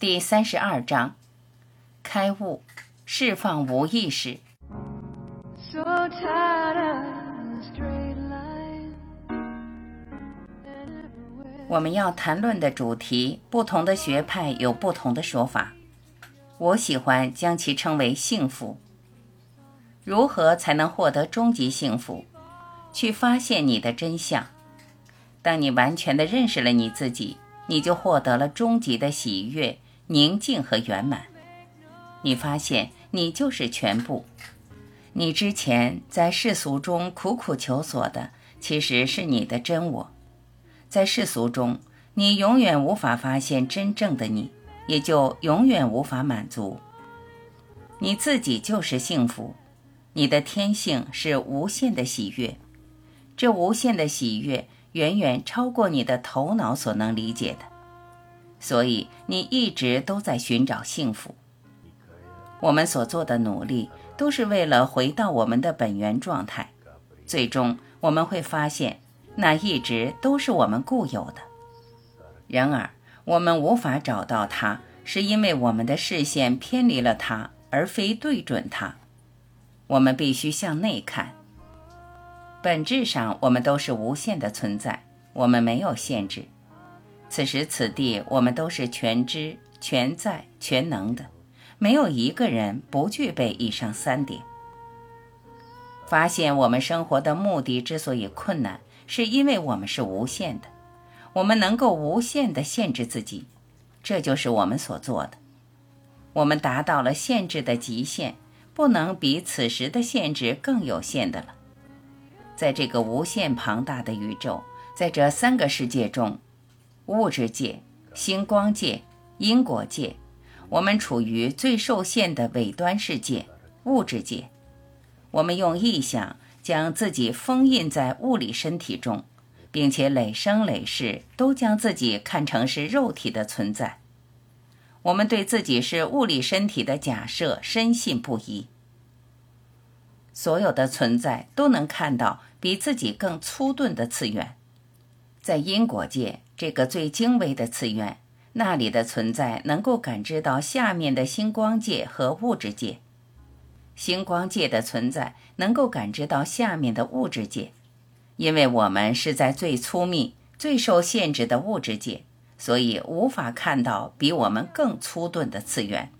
第三十二章：开悟，释放无意识。我们要谈论的主题，不同的学派有不同的说法。我喜欢将其称为幸福。如何才能获得终极幸福？去发现你的真相。当你完全的认识了你自己，你就获得了终极的喜悦。宁静和圆满，你发现你就是全部。你之前在世俗中苦苦求索的，其实是你的真我。在世俗中，你永远无法发现真正的你，也就永远无法满足。你自己就是幸福，你的天性是无限的喜悦，这无限的喜悦远远超过你的头脑所能理解的。所以你一直都在寻找幸福。我们所做的努力都是为了回到我们的本源状态，最终我们会发现，那一直都是我们固有的。然而，我们无法找到它，是因为我们的视线偏离了它，而非对准它。我们必须向内看。本质上，我们都是无限的存在，我们没有限制。此时此地，我们都是全知、全在、全能的，没有一个人不具备以上三点。发现我们生活的目的之所以困难，是因为我们是无限的，我们能够无限的限制自己，这就是我们所做的。我们达到了限制的极限，不能比此时的限制更有限的了。在这个无限庞大的宇宙，在这三个世界中。物质界、星光界、因果界，我们处于最受限的尾端世界——物质界。我们用意想将自己封印在物理身体中，并且累生累世都将自己看成是肉体的存在。我们对自己是物理身体的假设深信不疑。所有的存在都能看到比自己更粗钝的次元，在因果界。这个最精微的次元，那里的存在能够感知到下面的星光界和物质界；星光界的存在能够感知到下面的物质界。因为我们是在最粗密、最受限制的物质界，所以无法看到比我们更粗钝的次元。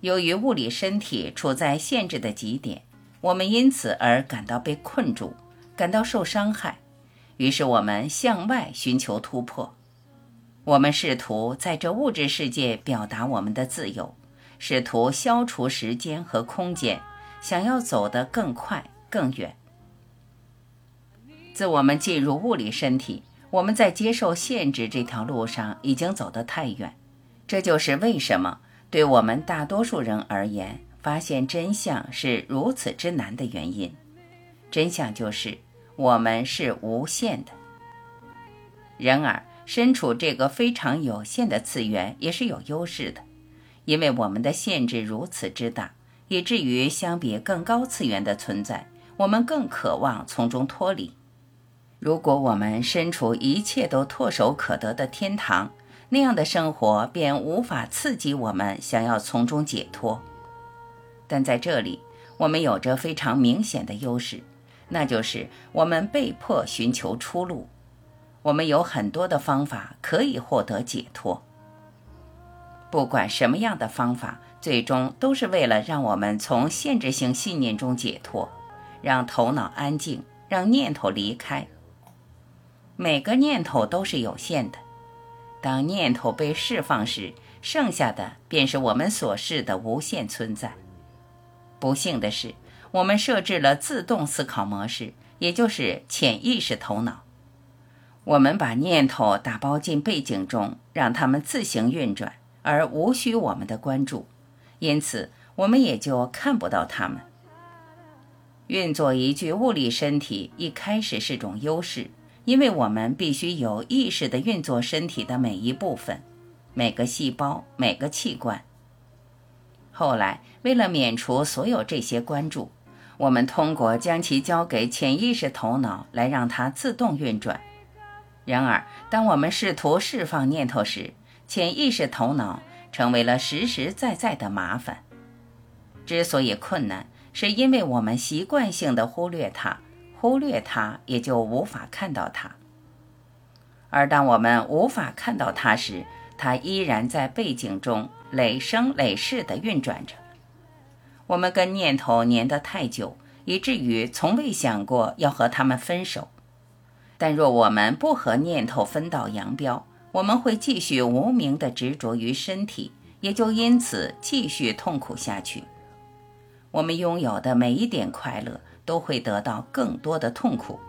由于物理身体处在限制的极点，我们因此而感到被困住，感到受伤害。于是我们向外寻求突破，我们试图在这物质世界表达我们的自由，试图消除时间和空间，想要走得更快更远。自我们进入物理身体，我们在接受限制这条路上已经走得太远。这就是为什么对我们大多数人而言，发现真相是如此之难的原因。真相就是。我们是无限的，然而身处这个非常有限的次元也是有优势的，因为我们的限制如此之大，以至于相比更高次元的存在，我们更渴望从中脱离。如果我们身处一切都唾手可得的天堂，那样的生活便无法刺激我们想要从中解脱。但在这里，我们有着非常明显的优势。那就是我们被迫寻求出路。我们有很多的方法可以获得解脱。不管什么样的方法，最终都是为了让我们从限制性信念中解脱，让头脑安静，让念头离开。每个念头都是有限的。当念头被释放时，剩下的便是我们所示的无限存在。不幸的是。我们设置了自动思考模式，也就是潜意识头脑。我们把念头打包进背景中，让它们自行运转，而无需我们的关注，因此我们也就看不到它们。运作一具物理身体一开始是种优势，因为我们必须有意识地运作身体的每一部分、每个细胞、每个器官。后来，为了免除所有这些关注，我们通过将其交给潜意识头脑来让它自动运转。然而，当我们试图释放念头时，潜意识头脑成为了实实在在的麻烦。之所以困难，是因为我们习惯性的忽略它，忽略它也就无法看到它。而当我们无法看到它时，它依然在背景中累生累世地运转着。我们跟念头粘得太久，以至于从未想过要和他们分手。但若我们不和念头分道扬镳，我们会继续无名的执着于身体，也就因此继续痛苦下去。我们拥有的每一点快乐，都会得到更多的痛苦，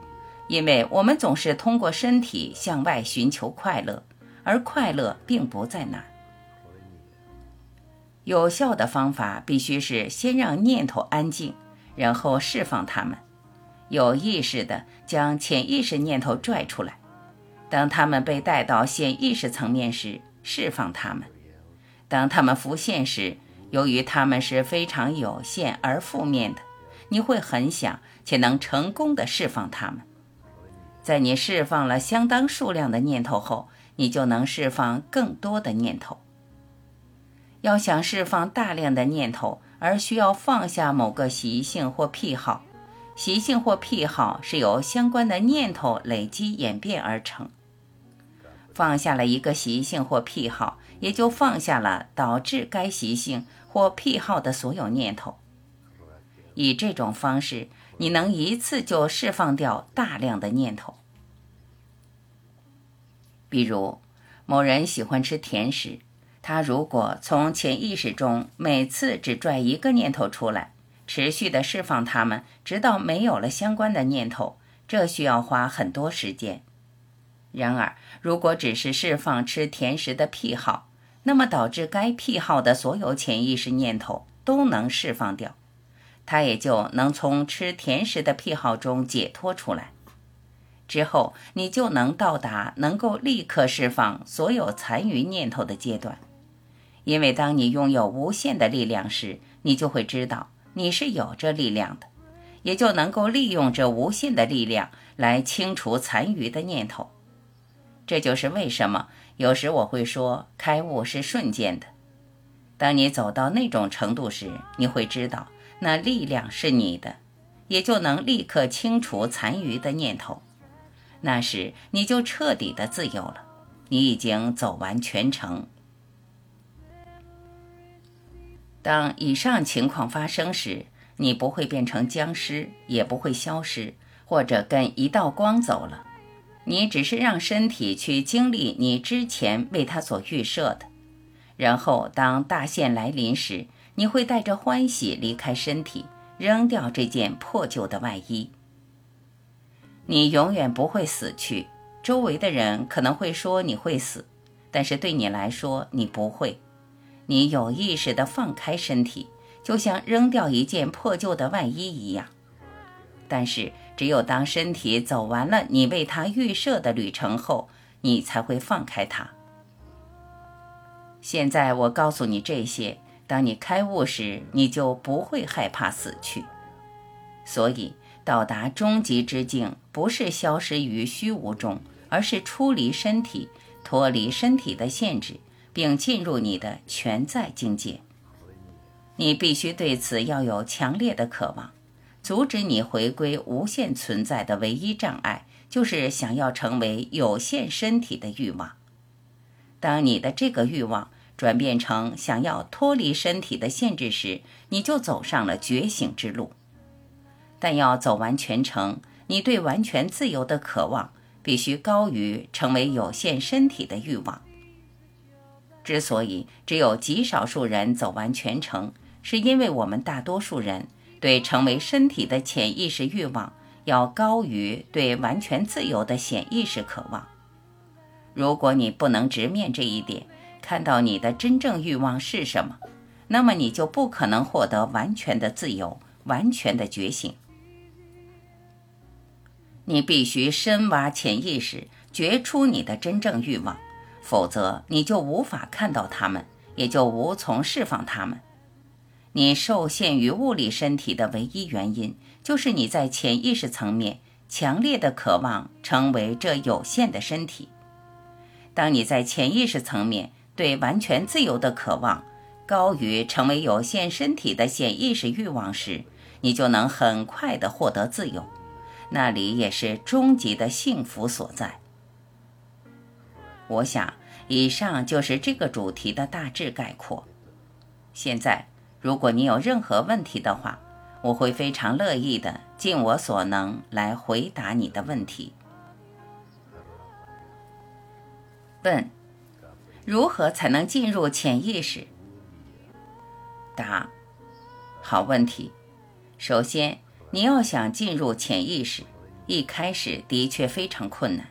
因为我们总是通过身体向外寻求快乐，而快乐并不在那儿。有效的方法必须是先让念头安静，然后释放它们。有意识地将潜意识念头拽出来，当他们被带到显意识层面时，释放他们；当他们浮现时，由于他们是非常有限而负面的，你会很想且能成功的释放他们。在你释放了相当数量的念头后，你就能释放更多的念头。要想释放大量的念头，而需要放下某个习性或癖好。习性或癖好是由相关的念头累积演变而成。放下了一个习性或癖好，也就放下了导致该习性或癖好的所有念头。以这种方式，你能一次就释放掉大量的念头。比如，某人喜欢吃甜食，他如果从潜意识中每次只拽一个念头出来。持续的释放它们，直到没有了相关的念头，这需要花很多时间。然而，如果只是释放吃甜食的癖好，那么导致该癖好的所有潜意识念头都能释放掉，他也就能从吃甜食的癖好中解脱出来。之后，你就能到达能够立刻释放所有残余念头的阶段，因为当你拥有无限的力量时，你就会知道。你是有着力量的，也就能够利用这无限的力量来清除残余的念头。这就是为什么有时我会说开悟是瞬间的。当你走到那种程度时，你会知道那力量是你的，也就能立刻清除残余的念头。那时你就彻底的自由了，你已经走完全程。当以上情况发生时，你不会变成僵尸，也不会消失，或者跟一道光走了。你只是让身体去经历你之前为它所预设的，然后当大限来临时，你会带着欢喜离开身体，扔掉这件破旧的外衣。你永远不会死去。周围的人可能会说你会死，但是对你来说，你不会。你有意识地放开身体，就像扔掉一件破旧的外衣一样。但是，只有当身体走完了你为它预设的旅程后，你才会放开它。现在我告诉你这些，当你开悟时，你就不会害怕死去。所以，到达终极之境，不是消失于虚无中，而是出离身体，脱离身体的限制。并进入你的全在境界，你必须对此要有强烈的渴望。阻止你回归无限存在的唯一障碍，就是想要成为有限身体的欲望。当你的这个欲望转变成想要脱离身体的限制时，你就走上了觉醒之路。但要走完全程，你对完全自由的渴望必须高于成为有限身体的欲望。之所以只有极少数人走完全程，是因为我们大多数人对成为身体的潜意识欲望要高于对完全自由的显意识渴望。如果你不能直面这一点，看到你的真正欲望是什么，那么你就不可能获得完全的自由、完全的觉醒。你必须深挖潜意识，觉出你的真正欲望。否则，你就无法看到他们，也就无从释放他们。你受限于物理身体的唯一原因，就是你在潜意识层面强烈的渴望成为这有限的身体。当你在潜意识层面对完全自由的渴望高于成为有限身体的显意识欲望时，你就能很快的获得自由。那里也是终极的幸福所在。我想，以上就是这个主题的大致概括。现在，如果你有任何问题的话，我会非常乐意的尽我所能来回答你的问题。问：如何才能进入潜意识？答：好问题。首先，你要想进入潜意识，一开始的确非常困难，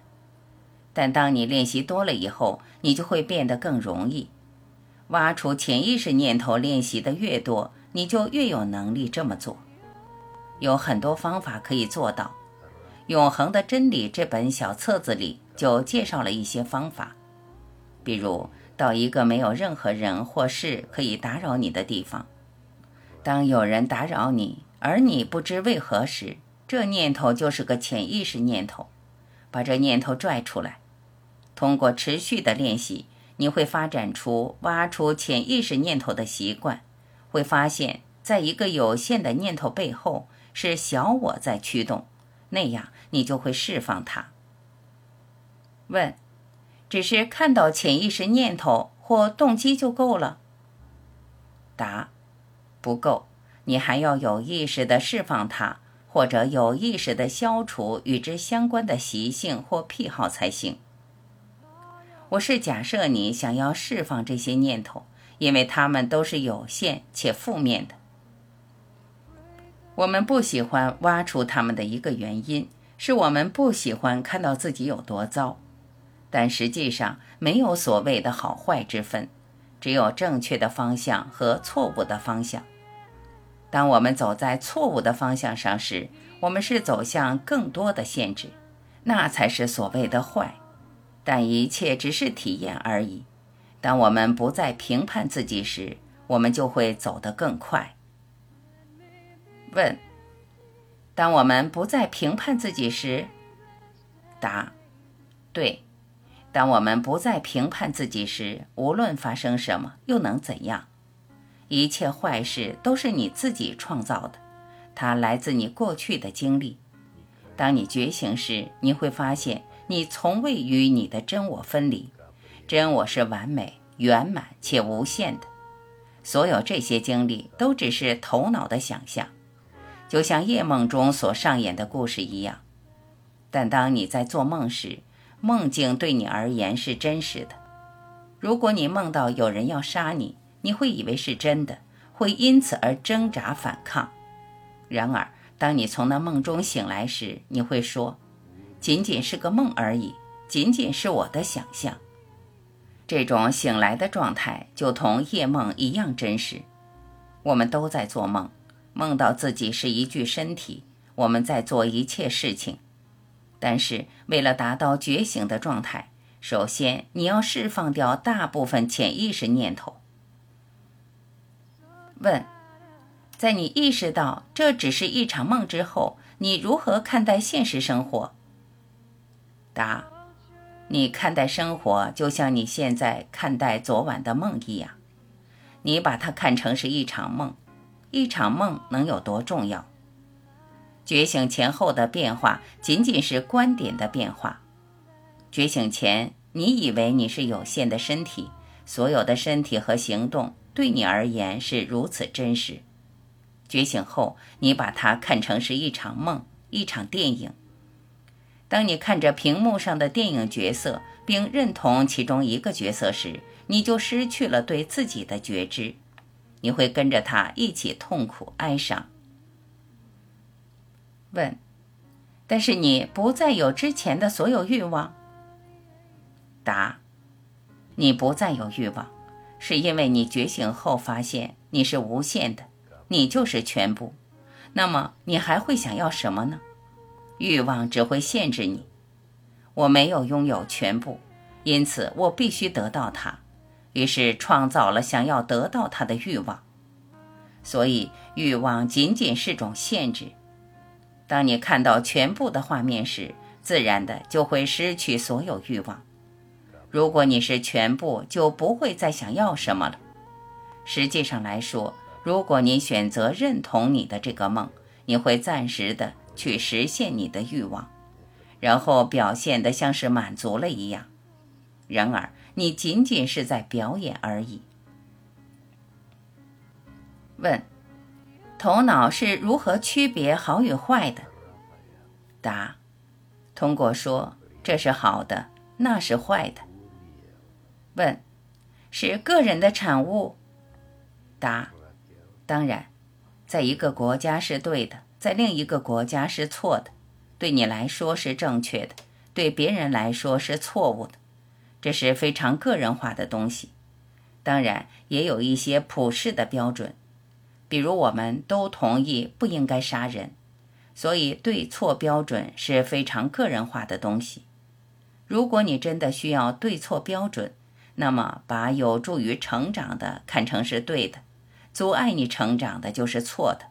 但当你练习多了以后，你就会变得更容易。挖出潜意识念头练习的越多，你就越有能力这么做。有很多方法可以做到，《永恒的真理》这本小册子里就介绍了一些方法。比如，到一个没有任何人或事可以打扰你的地方。当有人打扰你，而你不知为何时，这念头就是个潜意识念头。把这念头拽出来，通过持续的练习，你会发展出挖出潜意识念头的习惯。会发现，在一个有限的念头背后，是小我在驱动。那样，你就会释放它。问。只是看到潜意识念头或动机就够了。答：不够，你还要有意识的释放它，或者有意识的消除与之相关的习性或癖好才行。我是假设你想要释放这些念头，因为它们都是有限且负面的。我们不喜欢挖出它们的一个原因，是我们不喜欢看到自己有多糟。但实际上没有所谓的好坏之分，只有正确的方向和错误的方向。当我们走在错误的方向上时，我们是走向更多的限制，那才是所谓的坏。但一切只是体验而已。当我们不再评判自己时，我们就会走得更快。问：当我们不再评判自己时，答：对。当我们不再评判自己时，无论发生什么，又能怎样？一切坏事都是你自己创造的，它来自你过去的经历。当你觉醒时，你会发现你从未与你的真我分离，真我是完美、圆满且无限的。所有这些经历都只是头脑的想象，就像夜梦中所上演的故事一样。但当你在做梦时，梦境对你而言是真实的。如果你梦到有人要杀你，你会以为是真的，会因此而挣扎反抗。然而，当你从那梦中醒来时，你会说：“仅仅是个梦而已，仅仅是我的想象。”这种醒来的状态就同夜梦一样真实。我们都在做梦，梦到自己是一具身体，我们在做一切事情。但是，为了达到觉醒的状态，首先你要释放掉大部分潜意识念头。问：在你意识到这只是一场梦之后，你如何看待现实生活？答：你看待生活就像你现在看待昨晚的梦一样，你把它看成是一场梦。一场梦能有多重要？觉醒前后的变化仅仅是观点的变化。觉醒前，你以为你是有限的身体，所有的身体和行动对你而言是如此真实。觉醒后，你把它看成是一场梦，一场电影。当你看着屏幕上的电影角色，并认同其中一个角色时，你就失去了对自己的觉知，你会跟着他一起痛苦哀伤。问，但是你不再有之前的所有欲望。答，你不再有欲望，是因为你觉醒后发现你是无限的，你就是全部。那么你还会想要什么呢？欲望只会限制你。我没有拥有全部，因此我必须得到它，于是创造了想要得到它的欲望。所以欲望仅仅是种限制。当你看到全部的画面时，自然的就会失去所有欲望。如果你是全部，就不会再想要什么了。实际上来说，如果你选择认同你的这个梦，你会暂时的去实现你的欲望，然后表现得像是满足了一样。然而，你仅仅是在表演而已。问：头脑是如何区别好与坏的？答：通过说这是好的，那是坏的。问：是个人的产物？答：当然，在一个国家是对的，在另一个国家是错的。对你来说是正确的，对别人来说是错误的。这是非常个人化的东西。当然，也有一些普世的标准，比如我们都同意不应该杀人，所以对错标准是非常个人化的东西。如果你真的需要对错标准，那么把有助于成长的看成是对的。阻碍你成长的就是错的，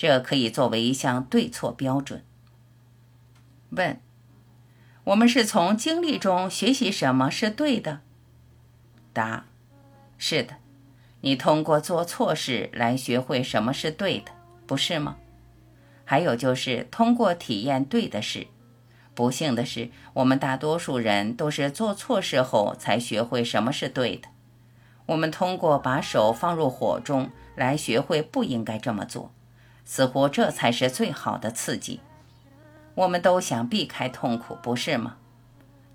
这可以作为一项对错标准。问：我们是从经历中学习什么是对的？答：是的，你通过做错事来学会什么是对的，不是吗？还有就是通过体验对的事。不幸的是，我们大多数人都是做错事后才学会什么是对的。我们通过把手放入火中来学会不应该这么做，似乎这才是最好的刺激。我们都想避开痛苦，不是吗？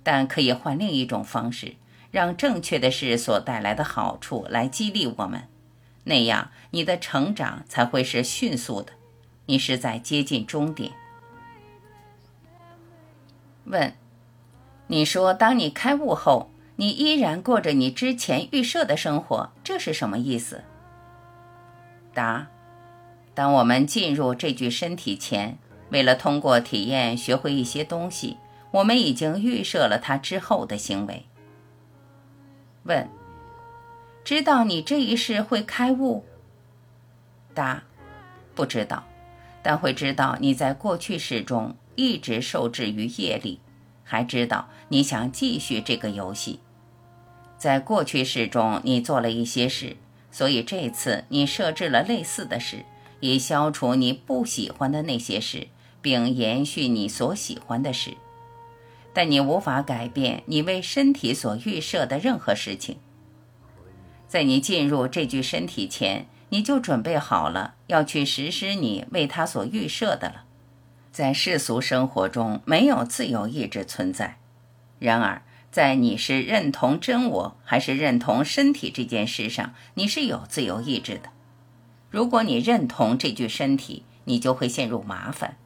但可以换另一种方式，让正确的事所带来的好处来激励我们，那样你的成长才会是迅速的。你是在接近终点。问：你说，当你开悟后？你依然过着你之前预设的生活，这是什么意思？答：当我们进入这具身体前，为了通过体验学会一些东西，我们已经预设了它之后的行为。问：知道你这一世会开悟？答：不知道，但会知道你在过去世中一直受制于业力，还知道你想继续这个游戏。在过去世中，你做了一些事，所以这次你设置了类似的事，以消除你不喜欢的那些事，并延续你所喜欢的事。但你无法改变你为身体所预设的任何事情。在你进入这具身体前，你就准备好了要去实施你为他所预设的了。在世俗生活中，没有自由意志存在。然而，在你是认同真我还是认同身体这件事上，你是有自由意志的。如果你认同这具身体，你就会陷入麻烦。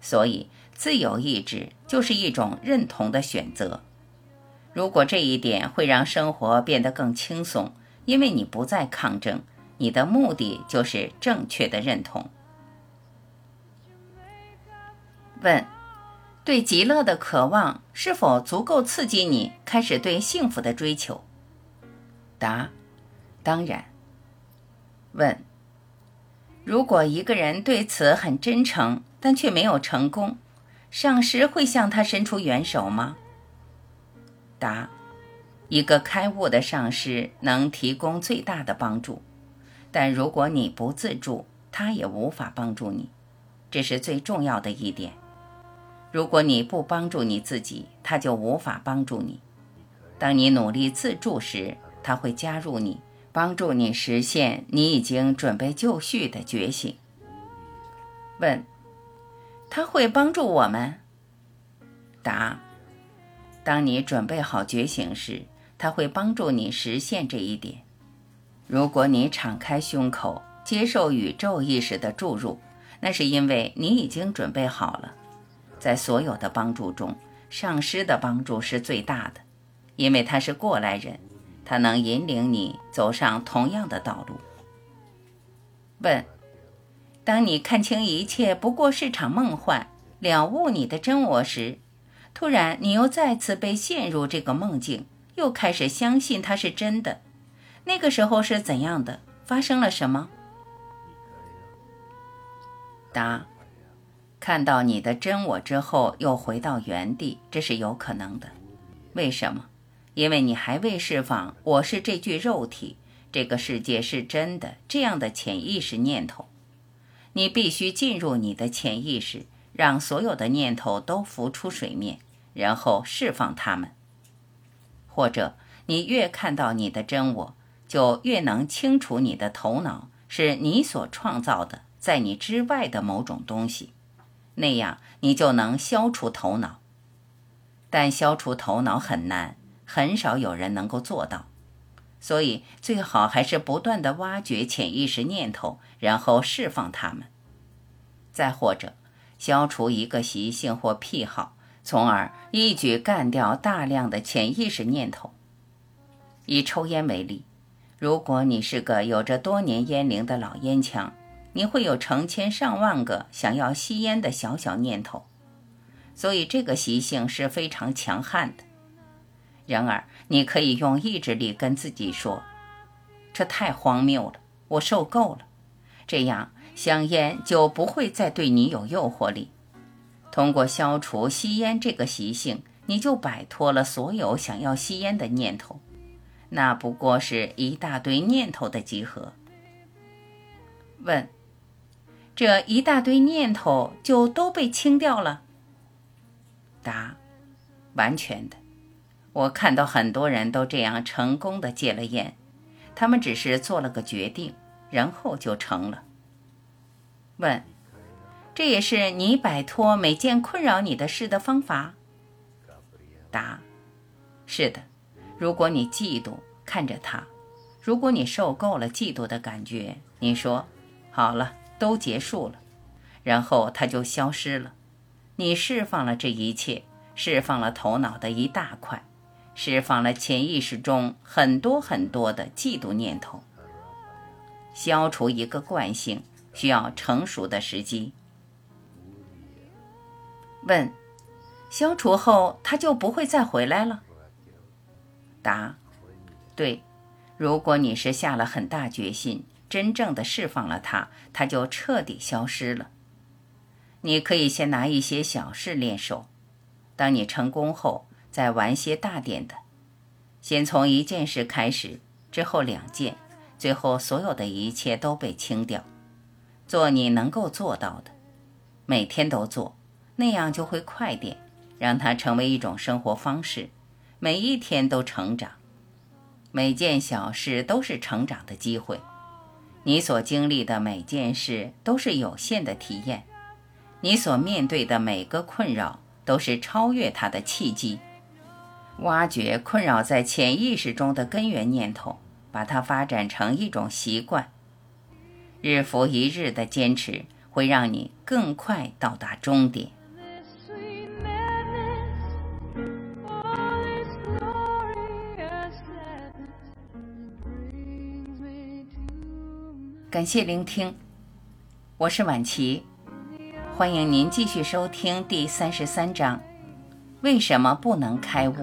所以，自由意志就是一种认同的选择。如果这一点会让生活变得更轻松，因为你不再抗争，你的目的就是正确的认同。问。对极乐的渴望是否足够刺激你开始对幸福的追求？答：当然。问：如果一个人对此很真诚，但却没有成功，上师会向他伸出援手吗？答：一个开悟的上师能提供最大的帮助，但如果你不自助，他也无法帮助你，这是最重要的一点。如果你不帮助你自己，他就无法帮助你。当你努力自助时，他会加入你，帮助你实现你已经准备就绪的觉醒。问：他会帮助我们？答：当你准备好觉醒时，他会帮助你实现这一点。如果你敞开胸口接受宇宙意识的注入，那是因为你已经准备好了。在所有的帮助中，上师的帮助是最大的，因为他是过来人，它能引领你走上同样的道路。问：当你看清一切不过是场梦幻，了悟你的真我时，突然你又再次被陷入这个梦境，又开始相信它是真的，那个时候是怎样的？发生了什么？答。看到你的真我之后，又回到原地，这是有可能的。为什么？因为你还未释放“我是这具肉体，这个世界是真的”这样的潜意识念头。你必须进入你的潜意识，让所有的念头都浮出水面，然后释放它们。或者，你越看到你的真我，就越能清楚你的头脑是你所创造的，在你之外的某种东西。那样，你就能消除头脑。但消除头脑很难，很少有人能够做到。所以，最好还是不断的挖掘潜意识念头，然后释放它们。再或者，消除一个习性或癖好，从而一举干掉大量的潜意识念头。以抽烟为例，如果你是个有着多年烟龄的老烟枪，你会有成千上万个想要吸烟的小小念头，所以这个习性是非常强悍的。然而，你可以用意志力跟自己说：“这太荒谬了，我受够了。”这样，香烟就不会再对你有诱惑力。通过消除吸烟这个习性，你就摆脱了所有想要吸烟的念头。那不过是一大堆念头的集合。问：这一大堆念头就都被清掉了？答：完全的。我看到很多人都这样成功的戒了烟，他们只是做了个决定，然后就成了。问：这也是你摆脱每件困扰你的事的方法？答：是的。如果你嫉妒，看着他；如果你受够了嫉妒的感觉，你说：“好了，都结束了。”然后他就消失了。你释放了这一切，释放了头脑的一大块。释放了潜意识中很多很多的嫉妒念头。消除一个惯性需要成熟的时机。问：消除后他就不会再回来了？答：对。如果你是下了很大决心，真正的释放了它，它就彻底消失了。你可以先拿一些小事练手，当你成功后。再玩些大点的，先从一件事开始，之后两件，最后所有的一切都被清掉。做你能够做到的，每天都做，那样就会快点，让它成为一种生活方式。每一天都成长，每件小事都是成长的机会。你所经历的每件事都是有限的体验，你所面对的每个困扰都是超越它的契机。挖掘困扰在潜意识中的根源念头，把它发展成一种习惯。日复一日的坚持，会让你更快到达终点。感谢聆听，我是晚琪，欢迎您继续收听第三十三章。为什么不能开悟